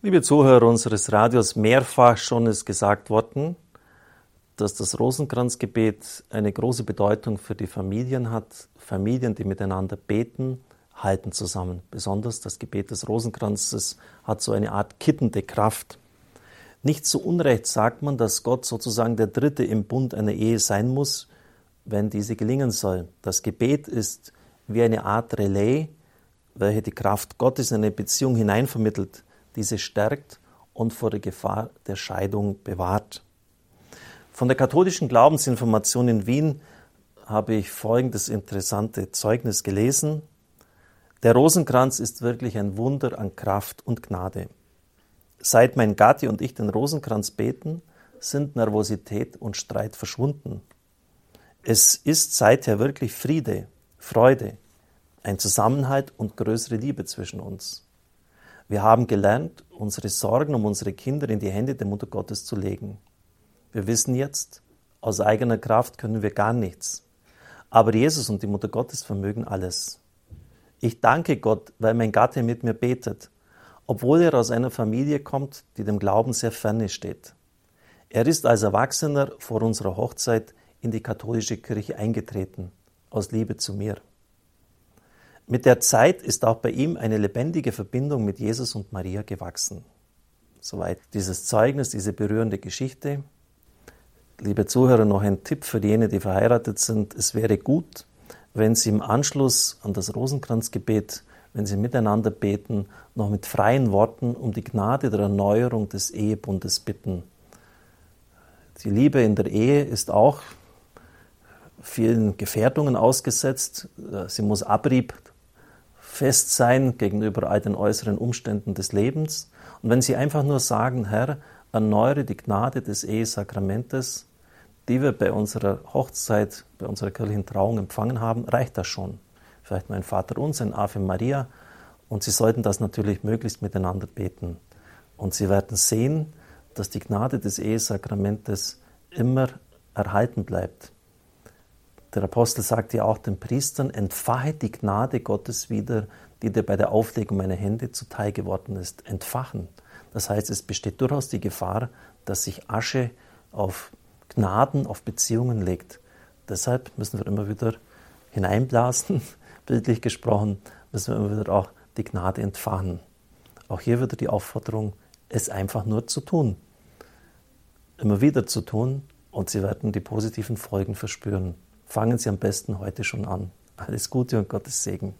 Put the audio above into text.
Liebe Zuhörer unseres Radios, mehrfach schon ist gesagt worden, dass das Rosenkranzgebet eine große Bedeutung für die Familien hat. Familien, die miteinander beten, halten zusammen. Besonders das Gebet des Rosenkranzes hat so eine Art kittende Kraft. Nicht zu Unrecht sagt man, dass Gott sozusagen der Dritte im Bund einer Ehe sein muss, wenn diese gelingen soll. Das Gebet ist wie eine Art Relais, welche die Kraft Gottes in eine Beziehung hineinvermittelt diese stärkt und vor der Gefahr der Scheidung bewahrt. Von der katholischen Glaubensinformation in Wien habe ich folgendes interessante Zeugnis gelesen. Der Rosenkranz ist wirklich ein Wunder an Kraft und Gnade. Seit mein Gatti und ich den Rosenkranz beten, sind Nervosität und Streit verschwunden. Es ist seither wirklich Friede, Freude, ein Zusammenhalt und größere Liebe zwischen uns. Wir haben gelernt, unsere Sorgen um unsere Kinder in die Hände der Mutter Gottes zu legen. Wir wissen jetzt, aus eigener Kraft können wir gar nichts. Aber Jesus und die Mutter Gottes vermögen alles. Ich danke Gott, weil mein Gatte mit mir betet, obwohl er aus einer Familie kommt, die dem Glauben sehr ferne steht. Er ist als Erwachsener vor unserer Hochzeit in die katholische Kirche eingetreten, aus Liebe zu mir. Mit der Zeit ist auch bei ihm eine lebendige Verbindung mit Jesus und Maria gewachsen. Soweit dieses Zeugnis, diese berührende Geschichte. Liebe Zuhörer, noch ein Tipp für jene, die verheiratet sind. Es wäre gut, wenn Sie im Anschluss an das Rosenkranzgebet, wenn Sie miteinander beten, noch mit freien Worten um die Gnade der Erneuerung des Ehebundes bitten. Die Liebe in der Ehe ist auch vielen Gefährdungen ausgesetzt. Sie muss Abrieb fest sein gegenüber all den äußeren Umständen des Lebens. Und wenn Sie einfach nur sagen, Herr, erneuere die Gnade des Ehesakramentes, die wir bei unserer Hochzeit, bei unserer kirchlichen Trauung empfangen haben, reicht das schon. Vielleicht mein Vater uns, ein Ave Maria. Und Sie sollten das natürlich möglichst miteinander beten. Und Sie werden sehen, dass die Gnade des Ehesakramentes immer erhalten bleibt. Der Apostel sagt ja auch den Priestern, entfache die Gnade Gottes wieder, die dir bei der Auflegung meiner Hände zuteil geworden ist. Entfachen. Das heißt, es besteht durchaus die Gefahr, dass sich Asche auf Gnaden, auf Beziehungen legt. Deshalb müssen wir immer wieder hineinblasen, bildlich gesprochen, müssen wir immer wieder auch die Gnade entfachen. Auch hier wieder die Aufforderung, es einfach nur zu tun. Immer wieder zu tun und Sie werden die positiven Folgen verspüren fangen Sie am besten heute schon an. Alles Gute und Gottes Segen.